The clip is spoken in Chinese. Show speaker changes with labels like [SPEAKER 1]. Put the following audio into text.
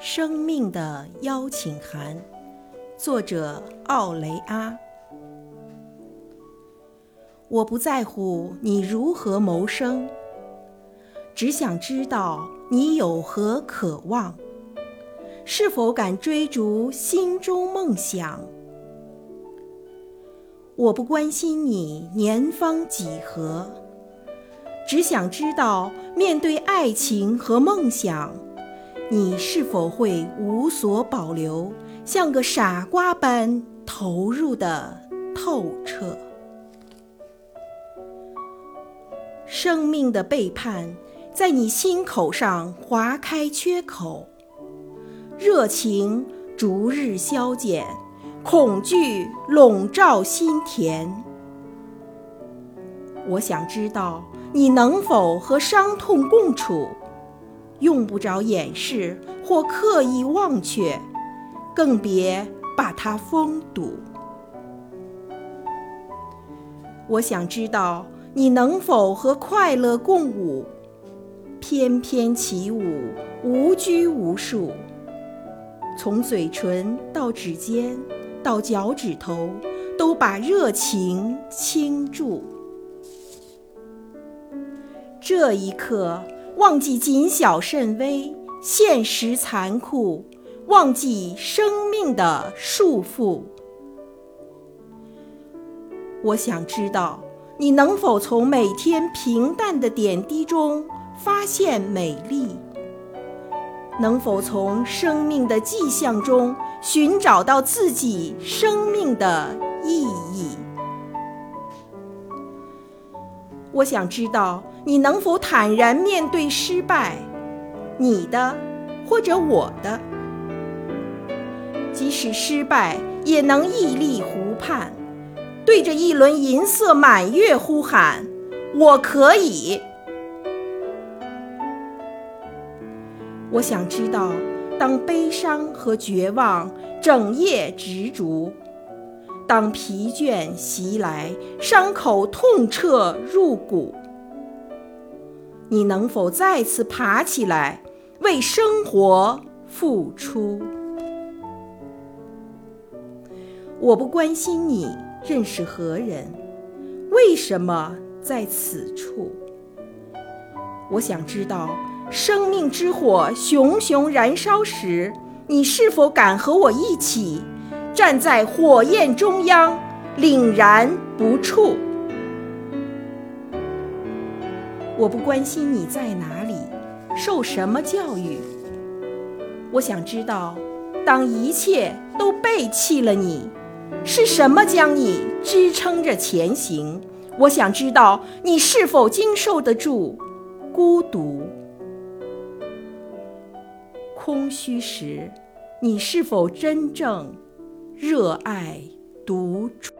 [SPEAKER 1] 生命的邀请函，作者奥雷阿。我不在乎你如何谋生，只想知道你有何渴望，是否敢追逐心中梦想。我不关心你年方几何，只想知道面对爱情和梦想。你是否会无所保留，像个傻瓜般投入的透彻？生命的背叛在你心口上划开缺口，热情逐日消减，恐惧笼罩心田。我想知道你能否和伤痛共处。用不着掩饰或刻意忘却，更别把它封堵。我想知道你能否和快乐共舞，翩翩起舞，无拘无束。从嘴唇到指尖，到脚趾头，都把热情倾注。这一刻。忘记谨小慎微，现实残酷；忘记生命的束缚。我想知道，你能否从每天平淡的点滴中发现美丽？能否从生命的迹象中寻找到自己生命的意义？我想知道你能否坦然面对失败，你的或者我的。即使失败，也能屹立湖畔，对着一轮银色满月呼喊：“我可以。”我想知道，当悲伤和绝望整夜执着。当疲倦袭来，伤口痛彻入骨，你能否再次爬起来，为生活付出？我不关心你认识何人，为什么在此处。我想知道，生命之火熊熊燃烧时，你是否敢和我一起？站在火焰中央，凛然不触。我不关心你在哪里，受什么教育。我想知道，当一切都背弃了你，是什么将你支撑着前行？我想知道，你是否经受得住孤独、空虚时，你是否真正？热爱独处。